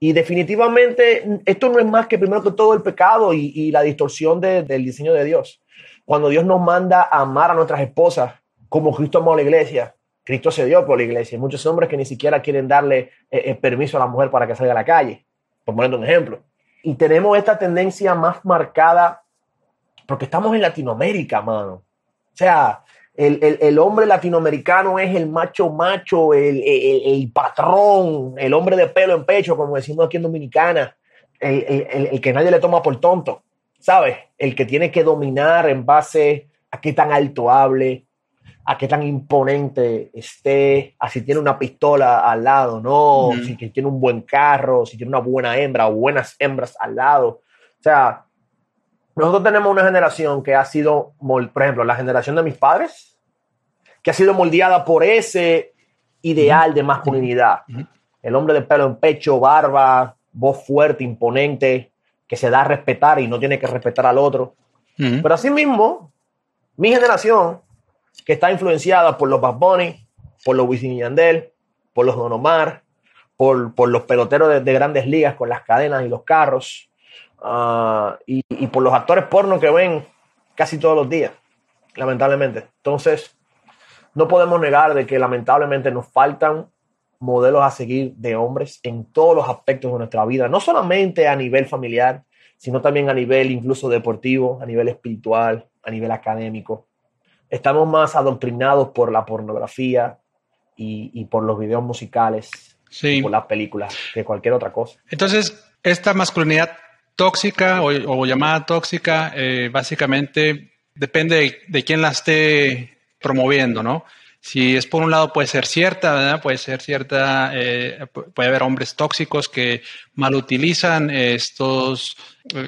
Y definitivamente esto no es más que primero que todo el pecado y, la distorsión del diseño de Dios. Cuando Dios nos manda a amar a nuestras esposas como Cristo amó a la iglesia, Cristo se dio por la iglesia. Muchos hombres que ni siquiera quieren darle eh, eh, permiso a la mujer para que salga a la calle, por poner un ejemplo. Y tenemos esta tendencia más marcada porque estamos en Latinoamérica, mano. O sea, el, hombre latinoamericano es el macho macho, el, el, patrón, el hombre de pelo en pecho, como decimos aquí en Dominicana, el, que nadie le toma por tonto, ¿sabes? El que tiene que dominar en base a qué tan alto hable, a qué tan imponente esté, a si tiene una pistola al lado, no, si tiene un buen carro, si tiene una buena hembra o buenas hembras al lado. O sea, nosotros tenemos una generación que ha sido, por ejemplo, la generación de mis padres, que ha sido moldeada por ese ideal de masculinidad. El hombre de pelo en pecho, barba, voz fuerte, imponente, que se da a respetar y no tiene que respetar al otro. Pero asimismo, mi generación, que está influenciada por los Bad Bunny, por los Wisin y por los Don Omar, por, por los peloteros de, grandes ligas con las cadenas y los carros, ah, y, y, por los actores porno que ven casi todos los días, lamentablemente. Entonces, no podemos negar de que lamentablemente nos faltan modelos a seguir de hombres en todos los aspectos de nuestra vida, no solamente a nivel familiar, sino también a nivel incluso deportivo, a nivel espiritual, a nivel académico. Estamos más adoctrinados por la pornografía y, por los videos musicales, por las películas, que cualquier otra cosa. Entonces, esta masculinidad tóxica o, llamada tóxica, eh, básicamente depende de, de quién la esté promoviendo, ¿no? Si es por un lado puede ser cierta, ¿verdad? Puede ser cierta, eh, puede haber hombres tóxicos que mal utilizan estos,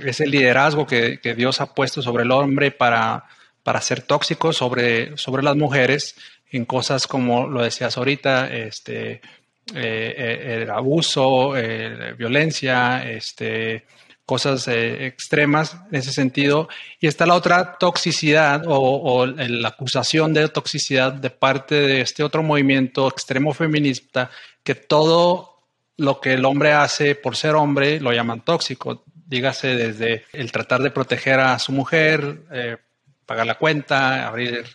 ese liderazgo que, que, Dios ha puesto sobre el hombre para, para ser tóxicos sobre, sobre las mujeres en cosas como lo decías ahorita, este, eh, eh, el abuso, violencia, este, cosas eh, extremas en ese sentido. Y está la otra toxicidad o, la acusación de toxicidad de parte de este otro movimiento extremo feminista, que todo lo que el hombre hace por ser hombre lo llaman tóxico. Dígase desde el tratar de proteger a su mujer, eh, pagar la cuenta, abrir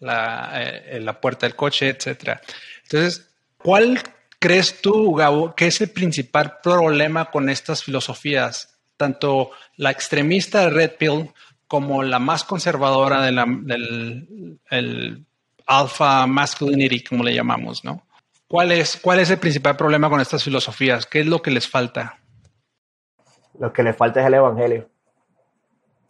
la, eh, la puerta del coche, etc. Entonces, ¿cuál crees tú, Gabo, que es el principal problema con estas filosofías? tanto la extremista de Red Pill como la más conservadora de la, del el alpha masculinity, como le llamamos, ¿no? ¿Cuál es, ¿Cuál es el principal problema con estas filosofías? ¿Qué es lo que les falta? Lo que les falta es el evangelio.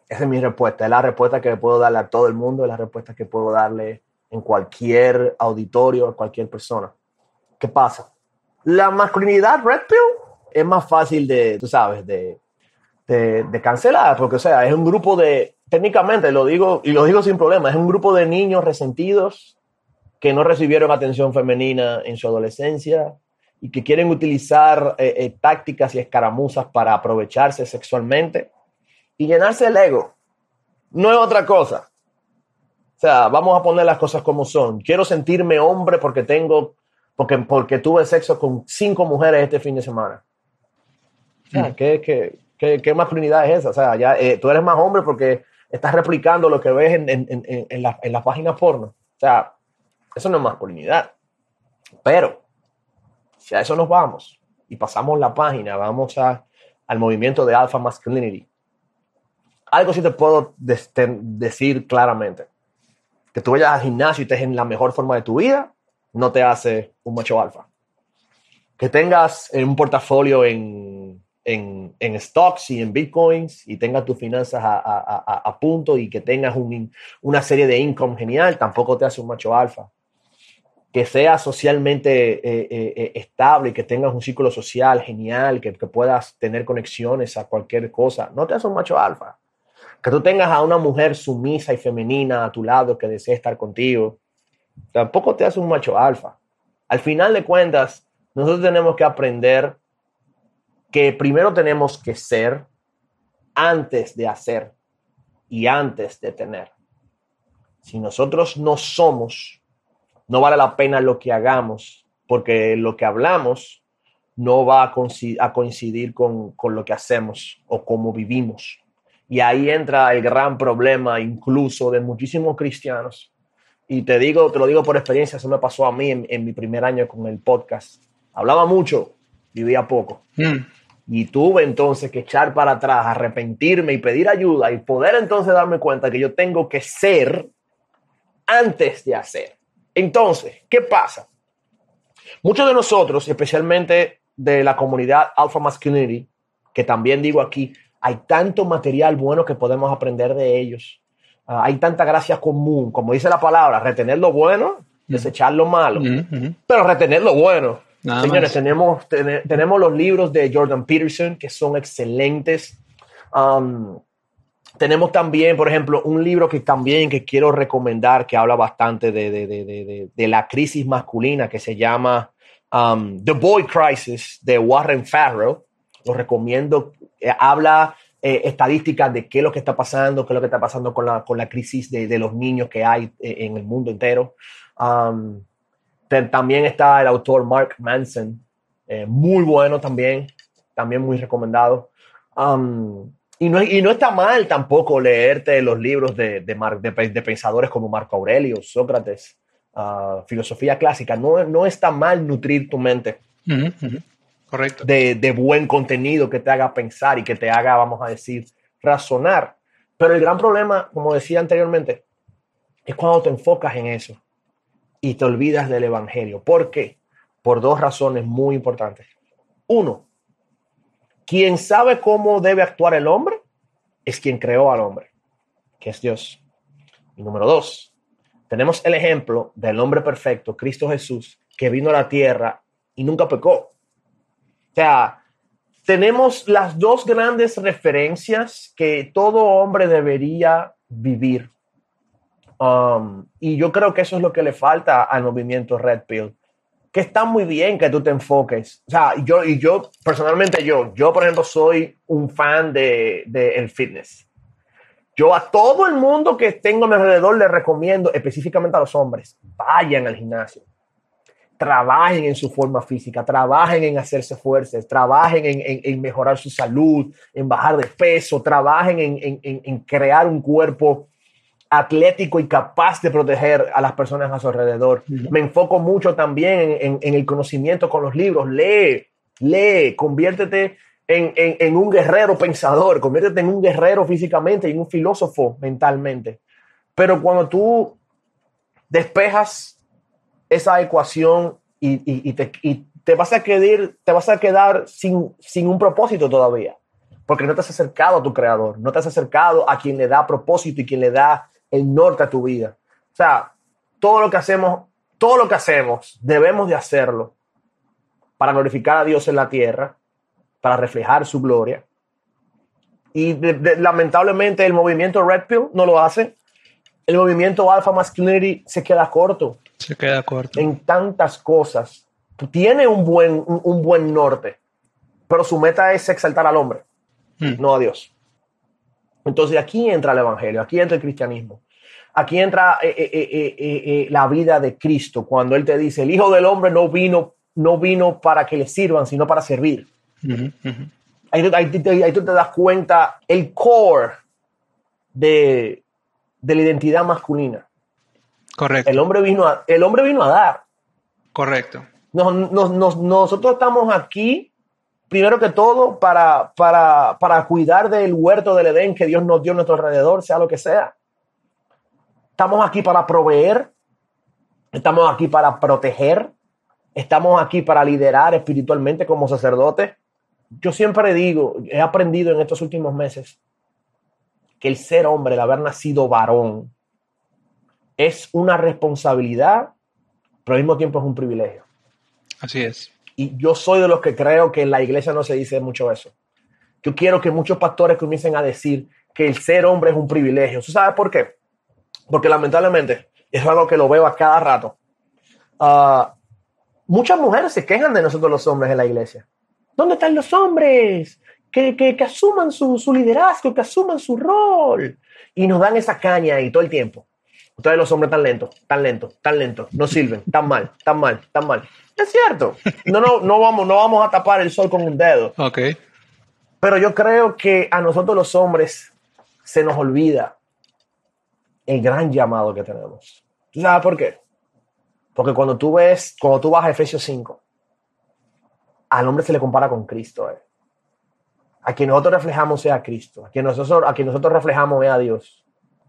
Esa es mi respuesta. Es la respuesta que puedo darle a todo el mundo, es la respuesta que puedo darle en cualquier auditorio, a cualquier persona. ¿Qué pasa? La masculinidad red pill es más fácil de, tú sabes, de, de, cancelar, porque o sea, es un grupo de, técnicamente lo digo y lo digo sin problema, es un grupo de niños resentidos que no recibieron atención femenina en su adolescencia y que quieren utilizar eh, eh, tácticas y escaramuzas para aprovecharse sexualmente y llenarse el ego. No es otra cosa. O sea, vamos a poner las cosas como son. Quiero sentirme hombre porque tengo, porque, porque tuve sexo con cinco mujeres este fin de semana. O sea, mm. que, ¿Qué, qué masculinidad es esa? O sea, ya eh, tú eres más hombre porque estás replicando lo que ves en, en, en, en las la páginas porno. O sea, eso no es masculinidad. Pero, si a eso nos vamos y pasamos la página, vamos a, al movimiento de Alpha Masculinity, algo sí te puedo decir claramente. Que tú vayas al gimnasio y estés en la mejor forma de tu vida, no te hace un macho alfa. Que tengas un portafolio en en, en, stocks y en bitcoins y tengas tus finanzas a, a, a, punto y que tengas un, una serie de income genial, tampoco te hace un macho alfa. Que seas socialmente eh, eh, eh, estable, que tengas un círculo social genial, que, que, puedas tener conexiones a cualquier cosa, no te hace un macho alfa. Que tú tengas a una mujer sumisa y femenina a tu lado que desee estar contigo, tampoco te hace un macho alfa. Al final de cuentas, nosotros tenemos que aprender que primero tenemos que ser antes de hacer y antes de tener. Si nosotros no somos, no vale la pena lo que hagamos, porque lo que hablamos no va a coincidir, con, con lo que hacemos o cómo vivimos. Y ahí entra el gran problema incluso de muchísimos cristianos. Y te digo, te lo digo por experiencia, eso me pasó a mí en, mi primer año con el podcast. Hablaba mucho, vivía poco. Mm. Y tuve entonces que echar para atrás, arrepentirme y pedir ayuda y poder entonces darme cuenta que yo tengo que ser antes de hacer. Entonces, ¿qué pasa? Muchos de nosotros, especialmente de la comunidad Alpha Masculinity, que también digo aquí, hay tanto material bueno que podemos aprender de ellos. Ah, hay tanta gracia común, como dice la palabra, retener lo bueno, desechar lo malo, pero retener lo bueno. Señores, tenemos, tenemos los libros de Jordan Peterson que son excelentes. Um, tenemos también, por ejemplo, un libro que también que quiero recomendar que habla bastante de, de, de, de la crisis masculina que se llama um, The Boy Crisis de Warren Farrell. Lo recomiendo. Eh, habla eh, estadísticas de qué es lo que está pasando, qué es lo que está pasando con la, con la crisis de, de los niños que hay eh, en el mundo entero. Um, también está el autor Mark Manson, eh, muy bueno también, también muy recomendado. Um, y, no, y no está mal tampoco leerte los libros de, de, de, pensadores como Marco Aurelio, Sócrates, uh, filosofía clásica. No, no está mal nutrir tu mente. Correcto. De, de buen contenido que te haga pensar y que te haga, vamos a decir, razonar. Pero el gran problema, como decía anteriormente, es cuando te enfocas en eso y te olvidas del Evangelio. ¿Por qué? Por dos razones muy importantes. Uno, quien sabe cómo debe actuar el hombre es quien creó al hombre, que es Dios. Y número dos, tenemos el ejemplo del hombre perfecto, Cristo Jesús, que vino a la tierra y nunca pecó. Sea, tenemos las dos grandes referencias que todo hombre debería vivir Um, y yo creo que eso es lo que le falta al movimiento Red Pill. Que está muy bien que tú te enfoques. O sea, yo, y yo, personalmente yo, yo por ejemplo soy un fan de, de el fitness. Yo a todo el mundo que tengo a mi alrededor le recomiendo, específicamente a los hombres, vayan al gimnasio. Trabajen en su forma física, trabajen en hacerse fuertes, trabajen en, en, en mejorar su salud, en bajar de peso, trabajen en, en crear un cuerpo atlético y capaz de proteger a las personas a su alrededor. Me enfoco mucho también en, el conocimiento con los libros. Lee, lee, conviértete en, un guerrero pensador, conviértete en un guerrero físicamente y en un filósofo mentalmente. Pero cuando tú despejas esa ecuación y, te, vas a quedar, te vas a quedar sin, sin un propósito todavía, porque no te has acercado a tu creador, no te has acercado a quien le da propósito y quien le da el norte a tu vida. O sea, todo lo que hacemos, todo lo que hacemos, debemos de hacerlo para glorificar a Dios en la tierra, para reflejar su gloria. Y lamentablemente el movimiento Red Pill no lo hace. El movimiento Alpha Masculinity se queda corto. Se queda corto. En tantas cosas. Tiene un buen, un, buen norte, pero su meta es exaltar al hombre, hmm. no a Dios. Entonces aquí entra el Evangelio, aquí entra el cristianismo, aquí entra eh, eh, eh, la vida de Cristo, cuando Él te dice, el Hijo del Hombre no vino, no vino para que le sirvan, sino para servir. Ahí, tú te das cuenta el core de, la identidad masculina. Correcto. El hombre vino a, el hombre vino a dar. Correcto. nosotros estamos aquí primero que todo, para, para, para cuidar del huerto del Edén que Dios nos dio a nuestro alrededor, sea lo que sea. Estamos aquí para proveer, estamos aquí para proteger, estamos aquí para liderar espiritualmente como sacerdote. Yo siempre digo, he aprendido en estos últimos meses que el ser hombre, el haber nacido varón, es una responsabilidad, pero al mismo tiempo es un privilegio. Así es. Y yo soy de los que creo que en la iglesia no se dice mucho eso. Yo quiero que muchos pastores comiencen a decir que el ser hombre es un privilegio. ¿Tú sabes por qué? Porque lamentablemente, es algo que lo veo a cada rato. Ah, muchas mujeres se quejan de nosotros los hombres en la iglesia. ¿Dónde están los hombres? Que, que, que asuman su, su, liderazgo, que asuman su rol. Y nos dan esa caña ahí todo el tiempo. Ustedes los hombres tan lentos, tan lentos, tan lentos, no sirven, tan mal, tan mal, tan mal. Es cierto. No, no, no vamos, no vamos a tapar el sol con un dedo. Ok. Pero yo creo que a nosotros los hombres se nos olvida el gran llamado que tenemos. ¿Tú sabes por qué? Porque cuando tú ves, cuando tú vas a Efesios 5, al hombre se le compara con Cristo. Eh. A quien nosotros reflejamos es a Cristo. A quien nosotros, a quien nosotros reflejamos es a Dios.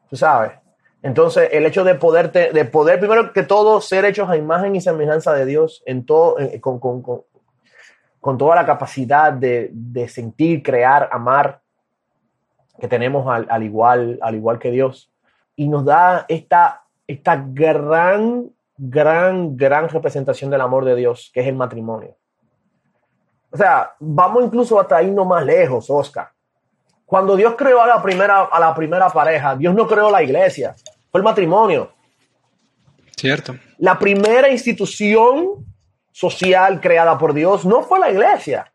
Tú sabes. Entonces, el hecho de poder, de poder, primero que todo, ser hechos a imagen y semejanza de Dios en todo, con, con, con, con, toda la capacidad de, de, sentir, crear, amar que tenemos al, al, igual, al igual que Dios. Y nos da esta, esta gran, gran, gran representación del amor de Dios, que es el matrimonio. O sea, vamos incluso hasta irnos más lejos, Oscar. Cuando Dios creó a la primera, a la primera pareja, Dios no creó la iglesia, fue el matrimonio. Cierto. La primera institución social creada por Dios no fue la iglesia,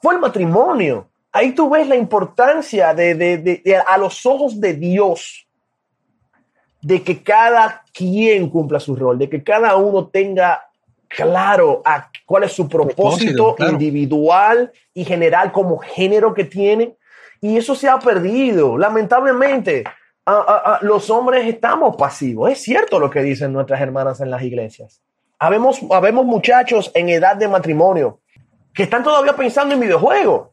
fue el matrimonio. Ahí tú ves la importancia de, de, de, a los ojos de Dios de que cada quien cumpla su rol, de que cada uno tenga claro a cuál es su propósito, individual y general como género que tiene. Y eso se ha perdido. Lamentablemente, los hombres estamos pasivos. Es cierto lo que dicen nuestras hermanas en las iglesias. Habemos, habemos muchachos en edad de matrimonio que están todavía pensando en videojuegos,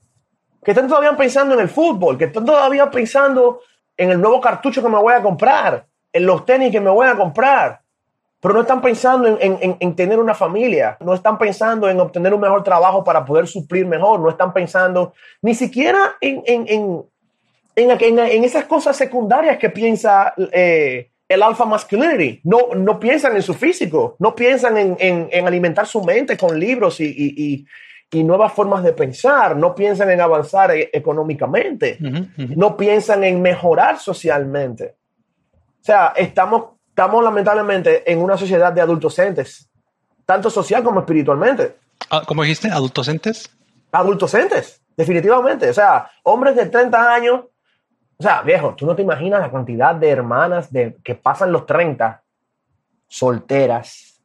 que están todavía pensando en el fútbol, que están todavía pensando en el nuevo cartucho que me voy a comprar, en los tenis que me voy a comprar, pero no están pensando en, tener una familia, no están pensando en obtener un mejor trabajo para poder suplir mejor, no están pensando ni siquiera en, en, esas cosas secundarias que piensa eh, el alpha masculinity. No, no piensan en su físico, no piensan en, alimentar su mente con libros y, nuevas formas de pensar, no piensan en avanzar e, económicamente, no piensan en mejorar socialmente. O sea, estamos, estamos lamentablemente en una sociedad de adultocentes, tanto social como espiritualmente. Ah, ¿Cómo dijiste? ¿Adultocentes? Adultocentes, definitivamente. O sea, hombres de 30 años. O sea, viejo, tú no te imaginas la cantidad de hermanas de, que pasan los 30 solteras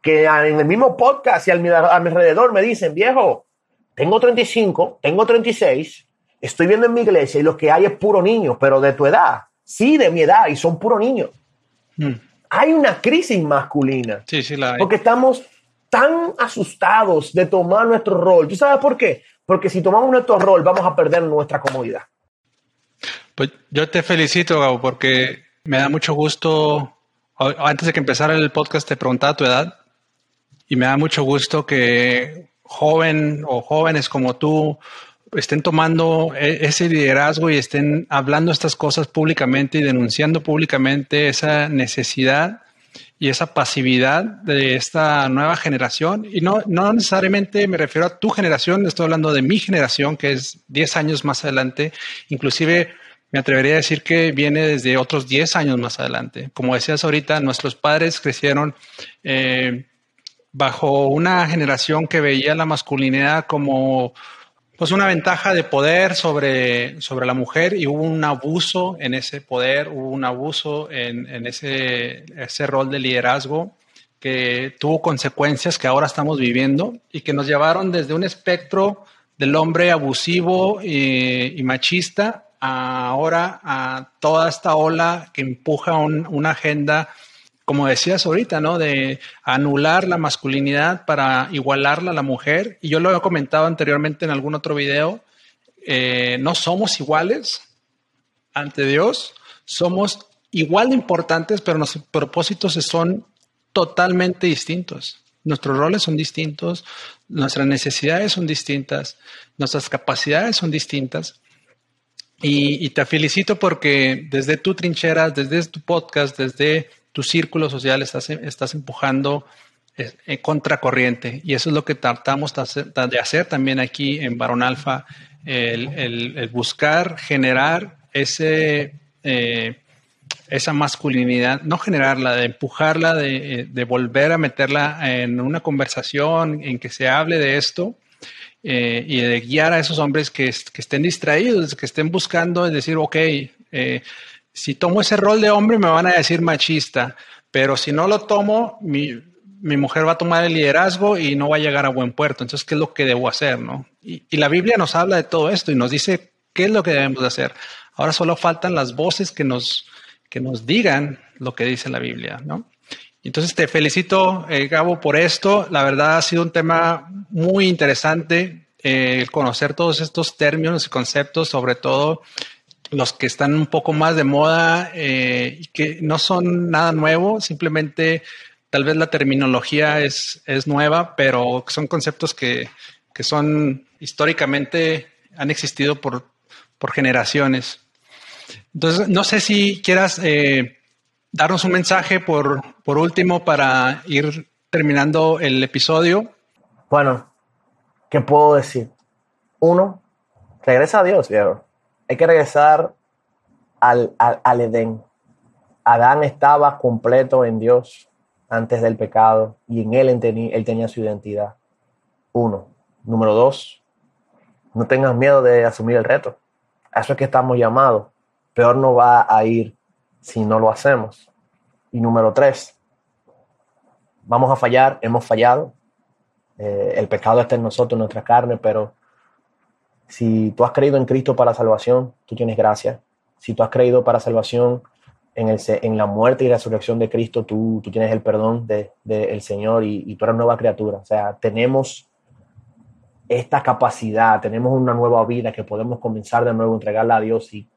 que en el mismo podcast y a mi, a mi alrededor me dicen, viejo, tengo 35, tengo 36, estoy viendo en mi iglesia y lo que hay es puro niño, pero de tu edad sí, de mi edad, y son puros niños. Hmm. Hay una crisis masculina. Sí, sí, la hay. Porque estamos tan asustados de tomar nuestro rol. ¿Tú sabes por qué? Porque si tomamos nuestro rol, vamos a perder nuestra comodidad. Pues yo te felicito, Gabo, porque me da mucho gusto. Antes de que empezara el podcast, te preguntaba tu edad. Y me da mucho gusto que joven o jóvenes como tú estén tomando e, ese liderazgo y estén hablando estas cosas públicamente y denunciando públicamente esa necesidad y esa pasividad de esta nueva generación. Y no, no necesariamente me refiero a tu generación, estoy hablando de mi generación, que es 10 años más adelante. Inclusive me atrevería a decir que viene desde otros 10 años más adelante. Como decías ahorita, nuestros padres crecieron eh, bajo una generación que veía la masculinidad como pues una ventaja de poder sobre, sobre la mujer y hubo un abuso en ese poder, hubo un abuso en, ese, ese rol de liderazgo que tuvo consecuencias que ahora estamos viviendo y que nos llevaron desde un espectro del hombre abusivo y, machista a ahora a toda esta ola que empuja una agenda como decías ahorita, ¿no? De anular la masculinidad para igualarla a la mujer. Y yo lo he comentado anteriormente en algún otro video. Eh, no somos iguales ante Dios, somos igual de importantes, pero nuestros propósitos son totalmente distintos. Nuestros roles son distintos, nuestras necesidades son distintas, nuestras capacidades son distintas. Y, y, te felicito porque desde tu trinchera, desde tu podcast, desde círculo social estás, estás empujando en eh, contracorriente. Y eso es lo que tratamos de hacer también aquí en Barón Alfa, el, buscar generar ese, eh, esa masculinidad, no generarla, de empujarla, de, volver a meterla en una conversación en que se hable de esto. Eh, y de guiar a esos hombres que, que, estén distraídos, que estén buscando, es decir, ok, si tomo ese rol de hombre me van a decir machista, pero si no lo tomo, mi, mujer va a tomar el liderazgo y no va a llegar a buen puerto. Entonces, ¿qué es lo que debo hacer? No? Y, la Biblia nos habla de todo esto y nos dice qué es lo que debemos hacer. Ahora solo faltan las voces que nos, que nos digan lo que dice la Biblia, ¿no? Entonces te felicito, eh, Gabo, por esto. La verdad ha sido un tema muy interesante eh, conocer todos estos términos y conceptos, sobre todo los que están un poco más de moda eh, y que no son nada nuevo, simplemente tal vez la terminología es, es nueva, pero son conceptos que, que, son históricamente han existido por, por, generaciones. Entonces, no sé si quieras eh, darnos un mensaje por, por último para ir terminando el episodio. Bueno, ¿qué puedo decir? Uno, regresa a Dios, viejo. Hay que regresar al, al, Edén. Adán estaba completo en Dios antes del pecado y en él, él tenía su identidad. Uno. Número dos, no tengas miedo de asumir el reto. Eso es que estamos llamados. Peor no va a ir si no lo hacemos. Y número tres, vamos a fallar, hemos fallado. Eh, el pecado está en nosotros, en nuestra carne, pero si tú has creído en Cristo para salvación, tú tienes gracia. Si tú has creído para salvación en, el, en la muerte y resurrección de Cristo, tú, tú tienes el perdón del de, Señor y, y, tú eres nueva criatura. O sea, tenemos esta capacidad, tenemos una nueva vida que podemos comenzar de nuevo, entregarla a Dios y,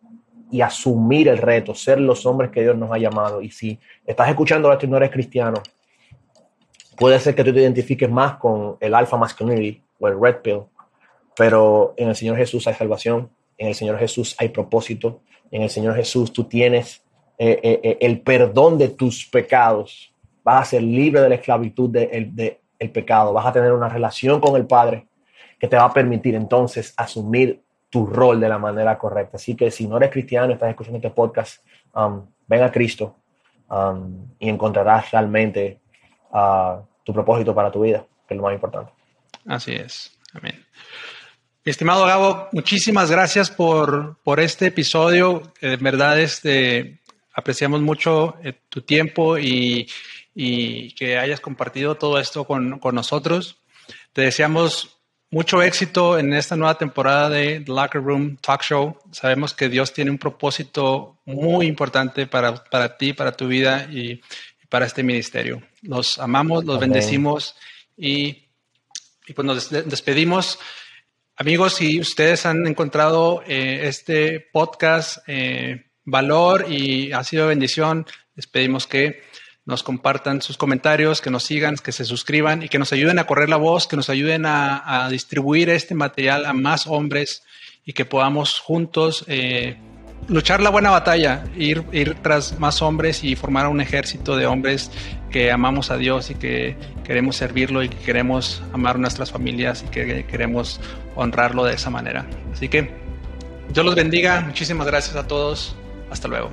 y asumir el reto, ser los hombres que Dios nos ha llamado. Y si estás escuchando esto y no eres cristiano, puede ser que tú te identifiques más con el alpha masculinity o el red pill pero en el Señor Jesús hay salvación, en el Señor Jesús hay propósito, en el Señor Jesús tú tienes eh, eh, eh, el perdón de tus pecados, vas a ser libre de la esclavitud del de, el pecado, vas a tener una relación con el Padre que te va a permitir entonces asumir tu rol de la manera correcta. Así que si no eres cristiano, estás escuchando este podcast, um, ven a Cristo um, y encontrarás realmente uh, tu propósito para tu vida, que es lo más importante. Así es. Amén. Estimado Gabo, muchísimas gracias por, por este episodio. En verdad, este, apreciamos mucho eh, tu tiempo y, y, que hayas compartido todo esto con, con, nosotros. Te deseamos mucho éxito en esta nueva temporada de The Locker Room Talk Show. Sabemos que Dios tiene un propósito muy importante para, para ti, para tu vida y, y para este ministerio. Los amamos, los bendecimos y, y pues nos despedimos. Amigos, si ustedes han encontrado eh, este podcast eh, valor y ha sido bendición, les pedimos que nos compartan sus comentarios, que nos sigan, que se suscriban y que nos ayuden a correr la voz, que nos ayuden a, distribuir este material a más hombres y que podamos juntos eh, luchar la buena batalla, ir, ir tras más hombres y formar un ejército de hombres que amamos a Dios y que queremos servirlo y que queremos amar nuestras familias y que queremos honrarlo de esa manera. Así que Dios los bendiga. Muchísimas gracias a todos. Hasta luego.